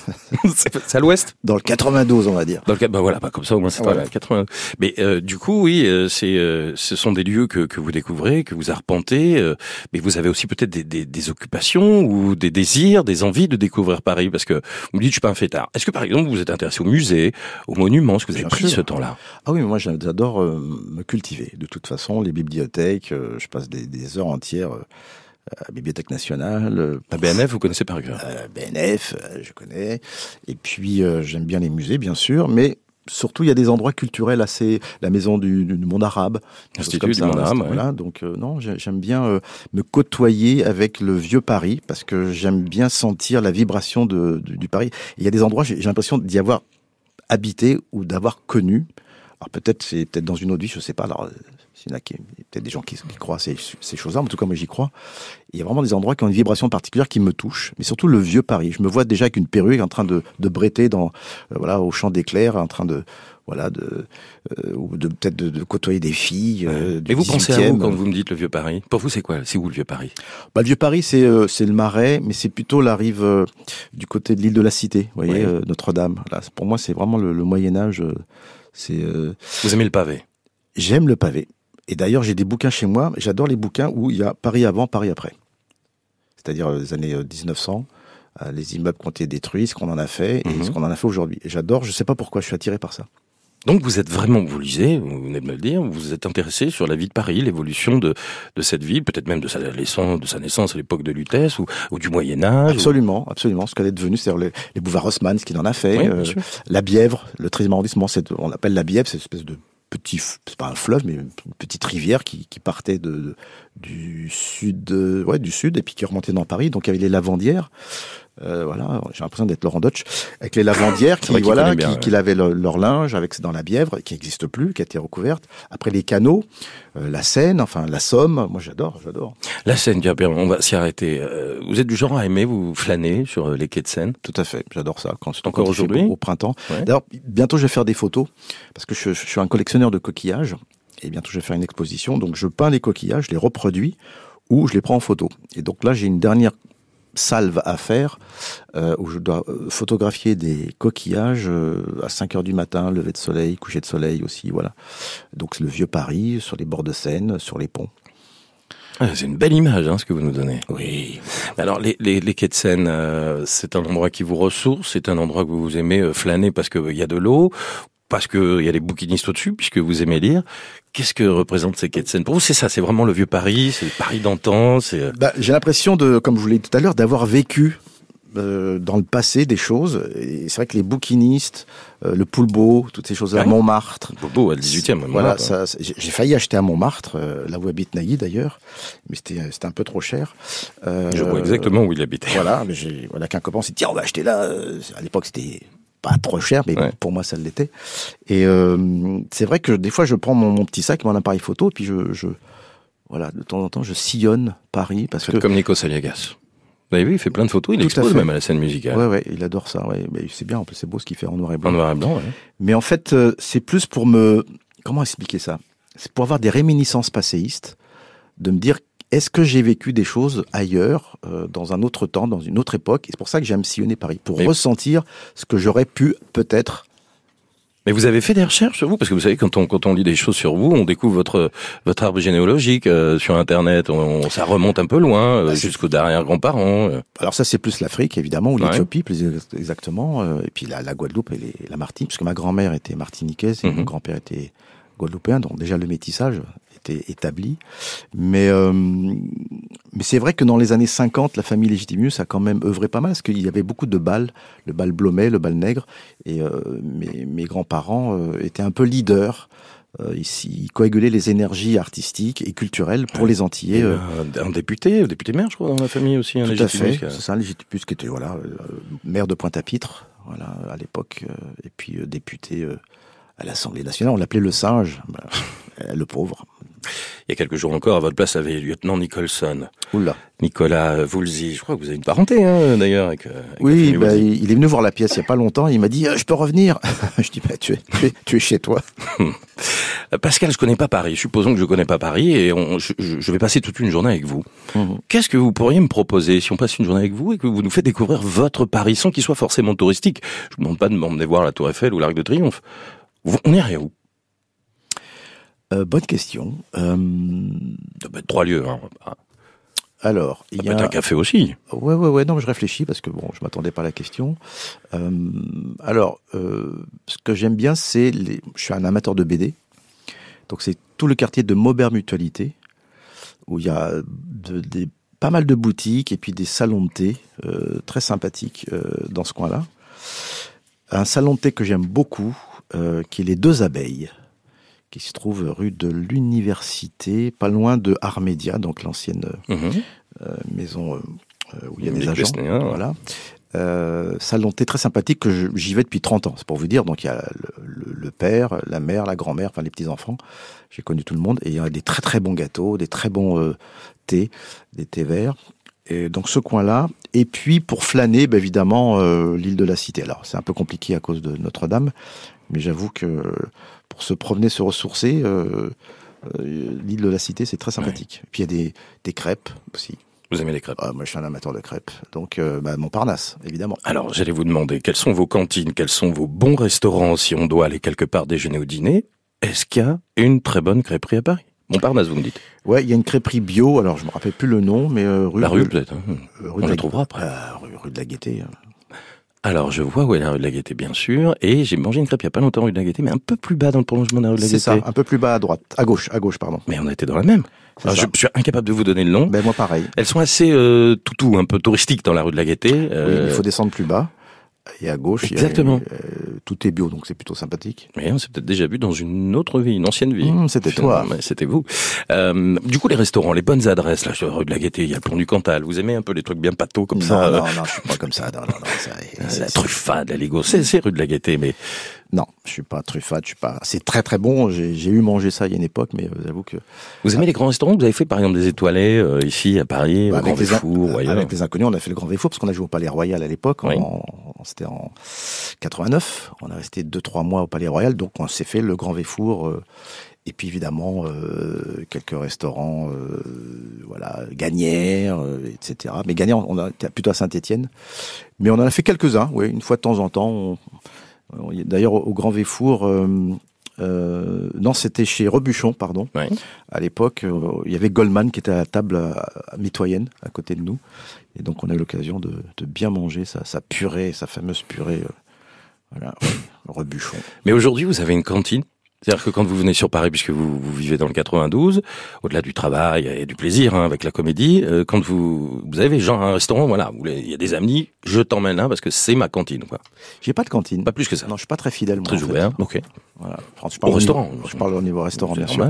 c'est à l'ouest. dans le 92 on va dire. Dans le bah voilà, bah comme ça au moins c'est Voilà. pas 80. Mais euh, du coup, oui, euh, c'est, euh, ce sont des lieux que, que vous découvrez, que vous arpentez, euh, mais vous avez aussi peut-être des, des, des occupations ou des désirs, des envies de découvrir Paris, parce que vous me dites je suis pas un fêtard. Est-ce que par exemple vous êtes intéressé au musée, au monument, est-ce que vous avez pris sûr. ce temps-là? Ah oui, mais moi j'adore euh, me cultiver. De toute façon, les bibliothèques, euh, je passe des, des heures entières euh, à la Bibliothèque nationale, euh, La BNF, vous connaissez par cœur. euh, BNF, euh, je connais. Et puis euh, j'aime bien les musées, bien sûr, mais surtout il y a des endroits culturels assez, la maison du, du monde arabe, des choses Institut comme du monde arabe, voilà. Donc euh, non, j'ai- j'aime bien euh, me côtoyer avec le vieux Paris parce que j'aime bien sentir la vibration de, du, du Paris. Et Il y a des endroits, j'ai l'impression d'y avoir habité ou d'avoir connu. Alors peut-être c'est peut-être dans une autre vie, je sais pas. Alors euh, s'il y en a il a peut-être des gens qui, qui croient à ces, ces choses-là, mais en tout cas moi j'y crois. Il y a vraiment des endroits qui ont une vibration particulière qui me touche, mais surtout le vieux Paris. Je me vois déjà avec une perruque en train de, de bretter dans euh, voilà au champ d'éclairs, en train de voilà de euh, ou de peut-être de, de côtoyer des filles. euh, du Et vous pensez à 18e. où quand vous me dites le vieux Paris? Pour vous, c'est quoi? C'est où le vieux Paris? Bah, le vieux Paris, c'est euh, c'est le Marais, mais c'est plutôt la rive du côté de l'île de la Cité, vous voyez, Ouais. Notre-Dame. Là, pour moi, c'est vraiment le, le Moyen Âge. Euh, c'est Vous aimez le pavé j'aime le pavé. Et d'ailleurs, j'ai des bouquins chez moi. J'adore les bouquins où il y a Paris avant, Paris après. C'est-à-dire euh, les années euh, 1900, euh, les immeubles qui ont été détruits, ce qu'on en a fait et Mhm. ce qu'on en a fait aujourd'hui. J'adore. Je sais pas pourquoi. Je suis attiré par ça. Donc vous êtes vraiment, vous lisez, vous venez de me le dire, vous êtes intéressé sur la vie de Paris, l'évolution de, de cette ville, peut-être même de sa naissance, de sa naissance à l'époque de Lutèce ou, ou du Moyen Âge. Absolument, absolument. Ce qu'elle est devenue, c'est-à-dire les, les boulevards Haussmann, ce qu'il en a fait. Oui, euh. La Bièvre, le 13e arrondissement, c'est, on appelle la Bièvre, c'est une espèce de petit, c'est pas un fleuve, mais une petite rivière qui, qui partait de, de- du sud, ouais, du sud, et puis qui remontait dans Paris. Donc il y avait les lavandières. Euh, voilà, j'ai l'impression d'être Laurent Dutch avec les lavandières qui voilà, qui, qui, lavaient leur linge avec dans la Bièvre, qui n'existe plus, qui a été recouverte. Après les canaux, euh, la Seine, enfin la Somme. Moi, j'adore, j'adore. La Seine, bien, bien, on va s'y arrêter. Euh, vous êtes du genre à aimer vous flâner sur les quais de Seine? Tout à fait, j'adore ça. Quand c'est encore aujourd'hui, au printemps. D'ailleurs, bientôt je vais faire des photos parce que je, je suis un collectionneur de coquillages et bientôt je vais faire une exposition. Donc je peins les coquillages, je les reproduis ou je les prends en photo. Et donc là, j'ai une dernière salve à faire euh, où je dois euh, photographier des coquillages euh, à 5 heures du matin, lever de soleil, coucher de soleil aussi, voilà. Donc le vieux Paris, sur les bords de Seine, sur les ponts. Ah, c'est une belle image, hein, ce que vous nous donnez. Oui. Alors, les, les, les quais de Seine, euh, c'est un endroit qui vous ressource, c'est un endroit que vous aimez flâner parce qu'il y a de l'eau, parce qu'il y a des bouquinistes au-dessus, puisque vous aimez lire. Qu'est-ce que représentent ces quais de Seine Pour vous, c'est ça, c'est vraiment le vieux Paris, c'est le Paris d'antan. C'est. Bah, j'ai l'impression de, comme je vous l'ai dit tout à l'heure, d'avoir vécu euh, dans le passé des choses. Et c'est vrai que les bouquinistes, euh, le Poulbeau, toutes ces choses-là, Ouais. Montmartre. Poulbeau, à le 18e. Voilà, ça, j'ai failli acheter à Montmartre, euh, là où habite Nagui d'ailleurs, mais c'était c'était un peu trop cher. Euh, Je vois exactement où il habitait. Voilà, mais j'ai voilà qu'un copain s'est dit tiens on va acheter là. Euh, À l'époque c'était pas trop cher, mais Ouais. pour moi ça l'était. Et euh, c'est vrai que des fois je prends mon, mon petit sac, mon appareil photo, et puis je, je voilà de temps en temps je sillonne Paris parce que comme Nico Saliagas. Vous avez vu, il fait plein de photos, il Tout expose même à la scène musicale. ouais ouais il adore ça. Ouais, mais c'est bien en plus c'est beau ce qu'il fait en noir et blanc. En noir et blanc, ouais. Mais en fait, euh, c'est plus pour me... Comment expliquer ça? C'est pour avoir des réminiscences passéistes, de me dire, est-ce que j'ai vécu des choses ailleurs, euh, dans un autre temps, dans une autre époque? Et c'est pour ça que j'aime sillonner Paris, pour Mais- ressentir ce que j'aurais pu peut-être... Mais vous avez fait des recherches sur vous? Parce que vous savez quand on quand on lit des choses sur vous, on découvre votre votre arbre généalogique euh, sur internet, on, ça remonte un peu loin euh, Bah, jusqu'aux derrière grands-parents. euh. Alors ça, c'est plus l'Afrique, évidemment, ou Ouais. l'Éthiopie, plus ex- exactement, et puis la, la Guadeloupe et les- la Martinique, puisque ma grand-mère était martiniquaise et Mhm. mon grand-père était guadeloupéen, donc déjà le métissage était établi. Mais, euh, mais c'est vrai que dans les années 50, la famille Légitimius a quand même œuvré pas mal, parce qu'il y avait beaucoup de balles, le bal Blomet, le bal nègre, et euh, mes, mes grands-parents euh, étaient un peu leaders. Ici, ils coagulaient les énergies artistiques et culturelles pour Ouais. les Antillais. Euh, un député, un député maire, je crois, dans la famille aussi. Un tout à légitimus, fait, c'est ça, Légitimus qui était voilà maire de Pointe-à-Pitre, voilà à l'époque, et puis député à l'Assemblée nationale. On l'appelait le singe, le pauvre. Il y a quelques jours encore, à votre place, avait lieutenant Nicholson, Oula. Nicolas Voulzy. Je crois que vous avez une parenté, hein, d'ailleurs, avec. euh, avec Oui, bah, il est venu voir la pièce il y a pas longtemps. Il m'a dit euh, je peux revenir. je dis bah, tu es, tu es tu es chez toi. Pascal, je connais pas Paris. Supposons que je connais pas Paris et on, je, je- vais passer toute une journée avec vous. Mhm. Qu'est-ce que vous pourriez me proposer si on passe une journée avec vous et que vous nous faites découvrir votre Paris sans qu'il soit forcément touristique? Je vous demande pas de m'emmener voir la Tour Eiffel ou l'Arc de Triomphe. On irait où? Euh, bonne question. Euh, peut être trois lieux. Hein. Ça alors il y a un café aussi. Ouais, ouais, ouais. Non, je réfléchis parce que bon, je m'attendais pas à la question. Euh, alors, euh, ce que j'aime bien, c'est les. Je suis un amateur de BD, donc c'est tout le quartier de Maubert Mutualité où il y a de- des pas mal de boutiques et puis des salons de thé très sympathiques dans ce coin-là. Un salon de thé que j'aime beaucoup, qui est les Deux Abeilles, qui se trouve rue de l'Université, pas loin de Armédia, donc l'ancienne Mhm. euh, maison euh, euh, où il y a des agents. Voilà. Euh, salon thé très sympathique que j'y vais depuis 30 ans, c'est pour vous dire. Donc il y a le, le- le père, la mère, la grand-mère, enfin les petits-enfants. J'ai connu tout le monde. Et il y a des très très bons gâteaux, des très bons euh, thés, des thés verts. Et donc ce coin-là. Et puis pour flâner, bah, évidemment, euh, l'île de la Cité. Alors c'est un peu compliqué à cause de Notre-Dame, mais j'avoue que pour se promener, se ressourcer, euh, euh, l'île de la Cité, c'est très sympathique. Et puis il y a des, des crêpes aussi. Vous aimez les crêpes? Ah, moi, je suis un amateur de crêpes. Donc, euh, bah, Montparnasse, évidemment. Alors, j'allais vous demander quelles sont vos cantines, quels sont vos bons restaurants si on doit aller quelque part déjeuner ou dîner? Est-ce qu'il y a une très bonne crêperie à Paris? Montparnasse, vous me dites. Ouais, il y a une crêperie bio. Alors, je me rappelle plus le nom, mais euh, rue, La rue, peut-être. hein. euh, rue On de la trouvera après. euh, rue, rue de la Gaîté. Alors, je vois où est la rue de la Gaîté, bien sûr. Et j'ai mangé une crêpe il y a pas longtemps rue de la Gaîté, mais un peu plus bas dans le prolongement de la rue de la C'est Gaîté. ça, un peu plus bas à droite, à gauche, à gauche, pardon. Mais on a été dans la même. C'est Alors, je suis incapable de vous donner le nom. Ben moi, pareil. Elles sont assez euh, toutou, un peu touristiques dans la rue de la Gaîté. Oui, Euh, il faut descendre plus bas. Et à gauche, il y a, Exactement. euh, tout est bio, donc c'est plutôt sympathique. Mais on s'est peut-être déjà vu dans une autre vie, une ancienne vie. Mmh, c'était toi. C'était vous. Euh, du coup, les restaurants, les bonnes adresses, là, sur la rue de la Gaîté, il y a le pont du Cantal. Vous aimez un peu les trucs bien pâteaux comme non, ça euh, non, non, je suis pas comme ça. Non, non, non, ça, c'est- La truffade, la Lego, c'est c'est rue de la Gaîté, mais non, je suis pas truffade, je suis pas. C'est très très bon. J'ai j'ai eu mangé ça il y a une époque, mais euh, j'avoue que vous aimez les grands restaurants Vous avez fait par exemple des étoilés euh, ici à Paris, Bah, au Grand les, Véfour avec les inconnus, on a fait le Grand Véfour parce qu'on a joué au Palais Royal à l'époque. Oui. en- C'était en 89. On a resté deux trois mois au Palais Royal, donc on s'est fait le Grand Véfour. euh, et puis évidemment euh, quelques restaurants, euh, voilà, Gagnères, euh, etc. Mais Gagnères, on a plutôt à Saint-Étienne. Mais on en a fait quelques-uns, oui, une fois de temps en temps. on- D'ailleurs, au Grand Véfour, euh, euh, non, c'était chez Rebuchon, pardon. Ouais. À l'époque, euh, il y avait Goldman qui était à la table euh, mitoyenne à côté de nous. Et donc, on a eu l'occasion de, de bien manger sa, sa purée, sa fameuse purée. euh, voilà, Rebuchon. Mais aujourd'hui, vous avez une cantine? C'est-à-dire que quand vous venez sur Paris, puisque vous, vous vivez dans le 92, au-delà du travail et du plaisir hein, avec la comédie, euh, quand vous vous avez genre un restaurant, voilà, il y a des amis, je t'emmène là parce que c'est ma cantine, quoi. J'ai pas de cantine. Pas plus que ça. Non, je suis pas très fidèle. Moi, Très ouvert. Ok. Voilà. Enfin, je Au parle restaurant. niveau- je parle au niveau restaurant, bien sûr.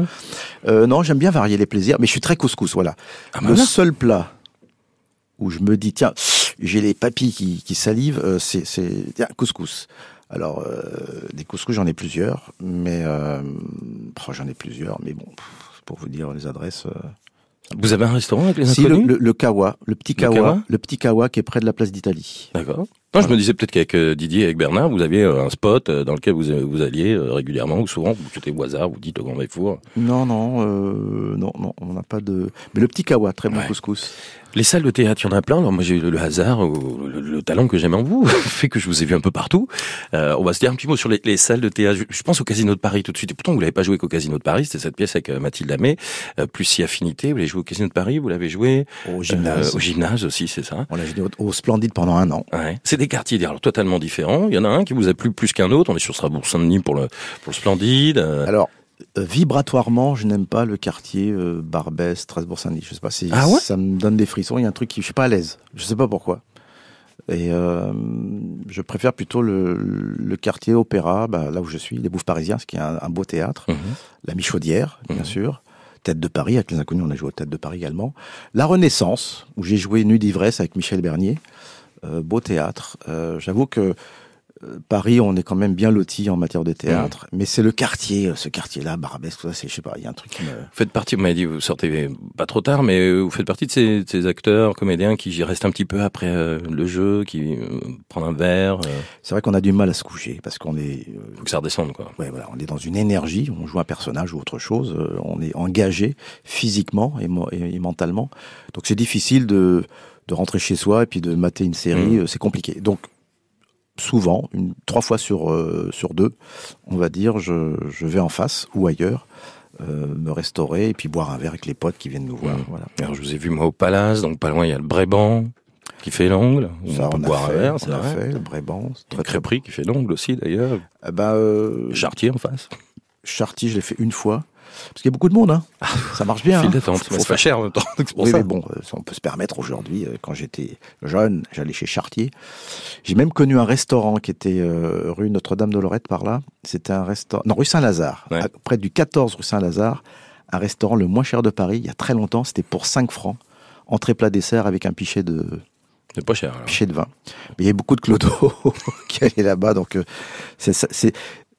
Euh, non, j'aime bien varier les plaisirs, mais je suis très couscous. Voilà. Ah, le seul plat où je me dis tiens, j'ai les papilles qui, qui salivent, euh, c'est c'est tiens, couscous. Alors euh, des couscous, j'en ai plusieurs, mais euh, oh, j'en ai plusieurs, mais bon, pour vous dire les adresses. euh, Vous avez un restaurant avec les si le, inconnus le, le Kawa, le petit Le Kawa, le petit Kawa qui est près de la place d'Italie. D'accord. Non, je me disais peut-être qu'avec Didier et avec Bernard, vous aviez un spot dans lequel vous, vous alliez régulièrement ou souvent, vous c'était au hasard, vous dites au Grand Véfour. Non, non, euh, non, non, on n'a pas de. Mais le petit Kawa, très bon Ouais. couscous. Les salles de théâtre, il y en a plein. Alors moi, j'ai eu le hasard, ou le, le talent que j'aime en vous, fait que je vous ai vu un peu partout. Euh, on va se dire un petit mot sur les, les salles de théâtre. Je, je pense au Casino de Paris tout de suite. Et pourtant, vous l'avez pas joué qu'au Casino de Paris. C'était cette pièce avec euh, Mathilde Amé, euh, plus si affinité. Vous l'avez joué au Casino de Paris. Vous l'avez joué Au gymnase. euh, au gymnase aussi, c'est ça. On l'a joué au, au Splendide pendant un an. Ouais. C'est des quartiers alors totalement différents. Il y en a un qui vous a plu plus qu'un autre. On est sur Strasbourg-Saint-Denis pour le pour le Splendide. Euh, Alors, vibratoirement, je n'aime pas le quartier euh, Barbès, Strasbourg-Saint-Denis. Je sais pas, c'est, Ah ouais? ça me donne des frissons. Il y a un truc qui, je suis pas à l'aise. Je sais pas pourquoi. Et euh, je préfère plutôt le, le quartier opéra, bah, là où je suis, les Bouffes Parisiens, ce qui est un, un beau théâtre. mhm. La Michaudière, bien Mhm. sûr. Tête de Paris, avec les inconnus, on a joué au Tête de Paris également. La Renaissance, où j'ai joué Nuit d'ivresse avec Michel Bernier. Euh, beau théâtre. Euh, J'avoue que euh, Paris, on est quand même bien loti en matière de théâtre, mais c'est le quartier, euh, ce quartier-là, Barbès, tout ça, c'est, je sais pas, il y a un truc qui me... Vous faites partie, vous m'avez dit, vous sortez pas trop tard, mais euh, vous faites partie de ces, acteurs, comédiens qui restent un petit peu après euh, le jeu, qui euh, prennent un verre, euh, C'est vrai qu'on a du mal à se coucher, parce qu'on est, euh, faut que ça redescende, quoi. ouais, voilà, on est dans une énergie, on joue un personnage ou autre chose, euh, on est engagé physiquement et, mo- et- et mentalement, donc c'est difficile de, de rentrer chez soi et puis de mater une série, euh, c'est compliqué. Donc, souvent, une, trois fois sur, euh, sur deux, on va dire, je, je vais en face ou ailleurs, euh, me restaurer et puis boire un verre avec les potes qui viennent nous voir. Mhm. Voilà. Alors, je vous ai vu, moi, au Palace, donc pas loin, il y a le Bréban, qui fait l'ongle. Ça, on peut on a boire un fait, verre, c'est vrai. fait, le Bréban, très crêperie qui fait l'ongle aussi, d'ailleurs. Eh ben, euh, Chartier en face. Charty, je l'ai fait une fois. Parce qu'il y a beaucoup de monde, hein. Ça marche bien. File hein. d'attente. C'est pas cher en même temps. pour Oui, ça. mais bon, euh, on peut se permettre aujourd'hui. euh, Quand j'étais jeune, j'allais chez Chartier. J'ai même connu un restaurant qui était euh, rue Notre-Dame de Lorette par là. C'était un restaurant, non, rue Saint-Lazare, Ouais. près du 14 rue Saint-Lazare. Un restaurant le moins cher de Paris, il y a très longtemps, c'était pour 5 francs. Entrée plat dessert avec un pichet de, C'est pas cher. alors. pichet de vin. Mais il y avait beaucoup de clodos qui allaient là-bas, donc euh, c'est,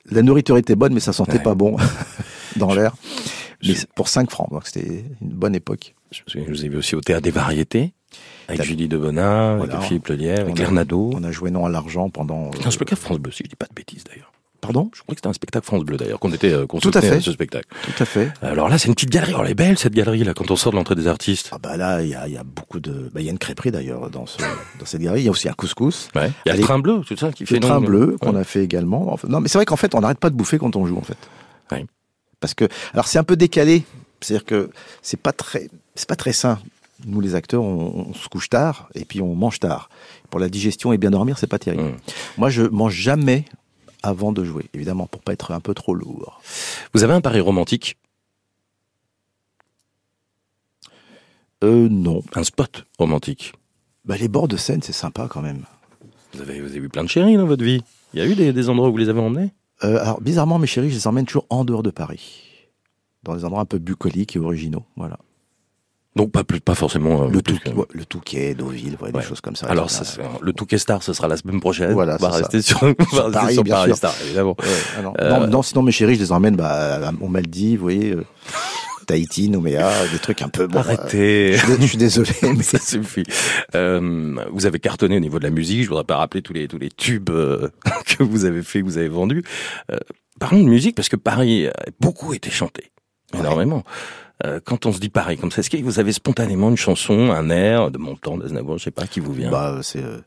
la nourriture était bonne, mais ça sentait Ouais. pas bon dans l'air. Mais pour 5 francs, donc c'était une bonne époque. Je me souviens, je vous ai vu aussi au Théâtre des Variétés, avec Julie Devenin, avec Voilà. Philippe Lelière, avec Lernado. On a joué non à l'argent pendant. C'était un spectacle France Bleu, si je dis pas de bêtises d'ailleurs. Pardon? Je crois que c'était un spectacle France Bleu d'ailleurs, qu'on était, euh, qu'on Tout à fait. ce spectacle. Tout à fait. Alors là, c'est une petite galerie. Alors, elle est belle cette galerie là, quand on sort de l'entrée des artistes. Ah bah là, il y a, il y a beaucoup de. Bah, il y a une crêperie d'ailleurs dans, ce, dans cette galerie. Il y a aussi un couscous. Ouais. Il y a Allez. le train bleu, c'est ça qui fait Le train une- bleu qu'on Ouais. a fait également. Enfin, non, mais c'est vrai qu'en fait, on n'arrête pas de bouffer quand on joue en fait. Ouais. Parce que, alors c'est un peu décalé. C'est-à-dire que c'est pas très, c'est pas très sain. Nous les acteurs, on, on se couche tard et puis on mange tard. Pour la digestion et bien dormir, c'est pas terrible. Mmh. Moi, je mange jamais avant de jouer, évidemment, pour pas être un peu trop lourd. Vous avez un pari romantique, Euh, non. un spot romantique? Bah, les bords de Seine, c'est sympa quand même. Vous avez, vous avez eu plein de chéris dans votre vie. Il y a eu des, des endroits où vous les avez emmenés? Euh, alors, bizarrement, mes chéris, je les emmène toujours en dehors de Paris. Dans des endroits un peu bucoliques et originaux. Voilà. Donc pas plus, pas forcément. euh, Le, tout, que- ouais, le Touquet, Deauville, ouais, Ouais. des choses comme ça. Alors, ça, le Touquet Star, ce sera la semaine prochaine. Voilà, on va rester sur, rester Paris, sur bien Paris sûr. Star, évidemment. Ouais, ah non. Euh, Non, non, sinon mes chéris, je les emmène bah, aux Maldives, vous voyez, euh, Tahiti, Nouméa, des trucs un peu. Bon, euh, Arrêtez. je, suis, je suis désolé, mais Ça suffit. Euh, vous avez cartonné au niveau de la musique. Je voudrais pas rappeler tous les tous les tubes euh, que vous avez fait, que vous avez vendus. Euh, parlons de musique parce que Paris a beaucoup été chanté, Ouais. énormément. Euh, quand on se dit Paris comme ça, est-ce que vous avez spontanément une chanson, un air de Montand, d'Aznavour, je sais pas, qui vous vient? Bah, c'est euh,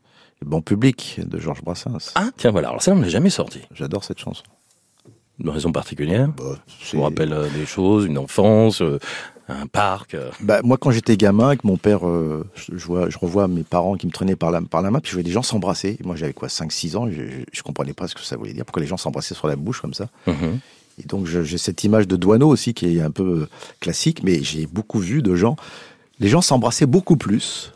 le bon public de Georges Brassens. Ah tiens voilà. Alors ça on l'a jamais sorti. J'adore cette chanson. Une raison particulière Bah, Je vous rappelle euh, des choses, une enfance, euh, un parc. euh. Bah, moi, quand j'étais gamin, avec mon père, euh, je, vois, je revois mes parents qui me traînaient par la, par la main, puis je voyais des gens s'embrasser. Moi, j'avais quoi, 5-6 ans, je, je comprenais pas ce que ça voulait dire, pourquoi les gens s'embrassaient sur la bouche comme ça. Mhm. Et donc, j'ai cette image de Douaneau aussi qui est un peu classique, mais j'ai beaucoup vu de gens. Les gens s'embrassaient beaucoup plus,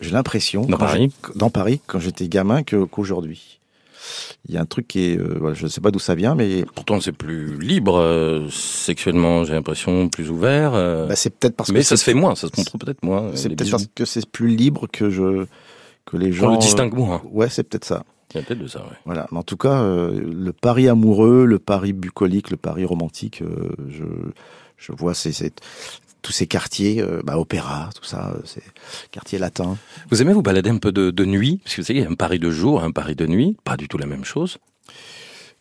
j'ai l'impression, Dans Paris dans Paris, quand j'étais gamin, qu'aujourd'hui. Il y a un truc qui est, euh, je ne sais pas d'où ça vient, mais Pourtant c'est plus libre euh, sexuellement, j'ai l'impression plus ouvert. euh. bah, c'est peut-être parce mais que ça se fait moins, ça se montre peut-être moins. C'est peut-être parce que c'est plus libre que je que les gens Qu'on le distingue moins. Ouais, c'est peut-être ça. Il y a peut-être de ça, ouais. Voilà. Mais en tout cas, le pari amoureux, le pari bucolique, le pari romantique, je je vois ces, ces- tous ces quartiers, euh, bah, opéra, tout ça, euh, c'est quartier latin. Vous aimez vous balader un peu de, de nuit? Parce que vous savez, il y a un Paris de jour, un Paris de nuit, pas du tout la même chose.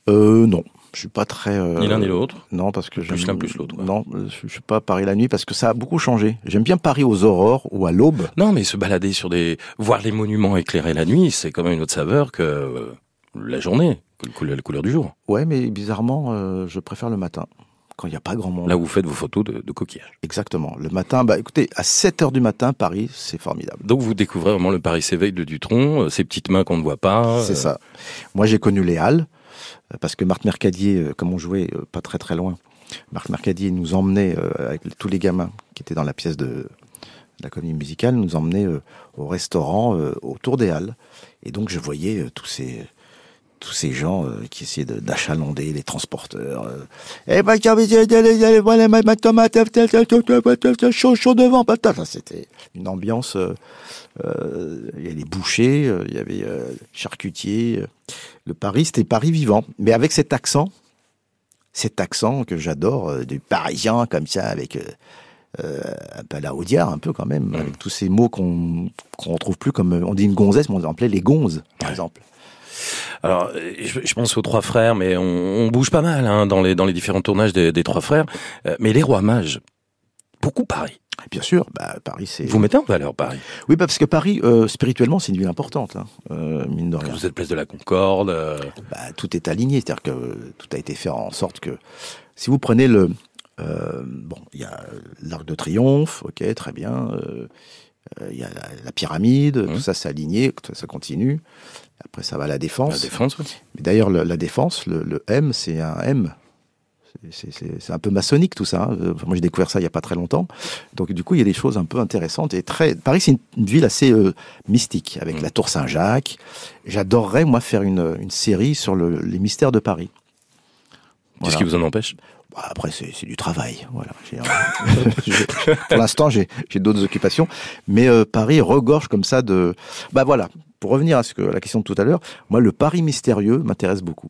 Euh, non, je suis pas très. euh, Ni l'un ni l'autre. Non, parce que Plus l'un, plus l'autre, ouais. Non, euh, je, suis pas Paris la nuit parce que ça a beaucoup changé. J'aime bien Paris aux aurores ou à l'aube. Non, mais se balader sur des, voir les monuments éclairés la nuit, c'est quand même une autre saveur que la journée, que la couleur du jour. Ouais, mais bizarrement, euh, je préfère le matin quand il n'y a pas grand monde. Là vous faites vos photos de, de coquillages. Exactement. Le matin, bah écoutez, à 7 heures du matin, Paris, c'est formidable. Donc vous découvrez vraiment le Paris s'éveille de Dutronc, euh, ces petites mains qu'on ne voit pas. C'est euh, ça. Moi, j'ai connu les Halles, euh, parce que Marc Mercadier, euh, comme on jouait pas très très loin, Marc Mercadier nous emmenait, avec tous les gamins qui étaient dans la pièce de la comédie musicale, nous emmenait euh, au restaurant euh, autour des Halles. Et donc, je voyais euh, tous ces tous ces gens euh, qui essayaient de- d'achalander les transporteurs. euh. Eh ben, voilà ma, ma tomate, chaud, chaud devant, C'était une ambiance. euh, euh, il y avait les bouchers, il y avait charcutiers. euh. Le Paris, c'était Paris vivant, mais avec cet accent, cet accent que j'adore, du parisien comme ça, avec euh, un peu à la Audiard, un peu quand même, avec tous ces mots qu'on qu'on retrouve plus comme on dit une gonzesse, mais on appelait les gonzes, par exemple. Alors, je, je pense aux trois frères, mais on, on bouge pas mal hein, dans les dans les différents tournages des, des trois frères. Euh, mais les rois mages, beaucoup Paris. Bien sûr, bah, Paris, c'est. Vous mettez en valeur Paris. Oui, parce que Paris, euh, spirituellement, c'est une ville importante, hein, euh, mine de rien. Vous êtes place de la Concorde. euh, Bah, tout est aligné, c'est-à-dire que tout a été fait en sorte que si vous prenez le bon, il y a l'arc de triomphe, ok, très bien. Il y a la, la pyramide, Mhm. tout ça c'est aligné, ça continue. Après, ça va à la défense. la défense. oui. Mais d'ailleurs, le- la défense, le, le M, c'est un M. C'est- un peu maçonnique tout ça. hein. Euh, Moi, j'ai découvert ça il y a pas très longtemps. Donc, du coup, il y a des choses un peu intéressantes et très. Paris, c'est une, une ville assez euh, mystique avec Mm. la Tour Saint-Jacques. J'adorerais moi faire une, une série sur le- les mystères de Paris. Qu'est-ce Voilà. qui vous en empêche? Bah, après, c'est du travail. Voilà. J'ai- pour l'instant, j'ai j'ai d'autres occupations, mais euh, Paris regorge comme ça de. Bah voilà. Pour revenir à ce que à la question de tout à l'heure, moi, le Paris mystérieux m'intéresse beaucoup.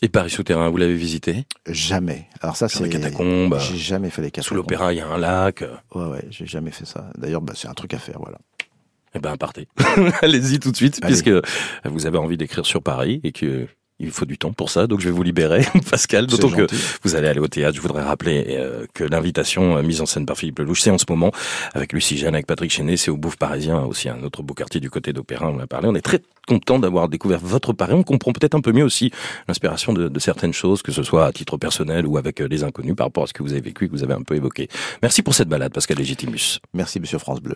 Et Paris souterrain, vous l'avez visité? Jamais. Alors ça, c'est. les catacombes. J'ai jamais fait les catacombes. Sous l'opéra, il y a un lac. Ouais, ouais, j'ai jamais fait ça. D'ailleurs, bah, c'est un truc à faire, voilà. Eh ben, partez. Allez-y tout de suite, Allez. puisque vous avez envie d'écrire sur Paris et que il faut du temps pour ça. Donc, je vais vous libérer, Pascal. D'autant que vous allez aller au théâtre. Je voudrais rappeler euh, que l'invitation euh, mise en scène par Philippe Lelouch, c'est en ce moment avec Lucie Jeanne, avec Patrick Chenet, c'est au Bouffe Parisien, aussi un autre beau quartier du côté d'Opéra. On en a parlé. On est très content d'avoir découvert votre Paris. On comprend peut-être un peu mieux aussi l'inspiration de, de certaines choses, que ce soit à titre personnel ou avec euh, les inconnus par rapport à ce que vous avez vécu et que vous avez un peu évoqué. Merci pour cette balade, Pascal Légitimus. Merci, monsieur France Bleu.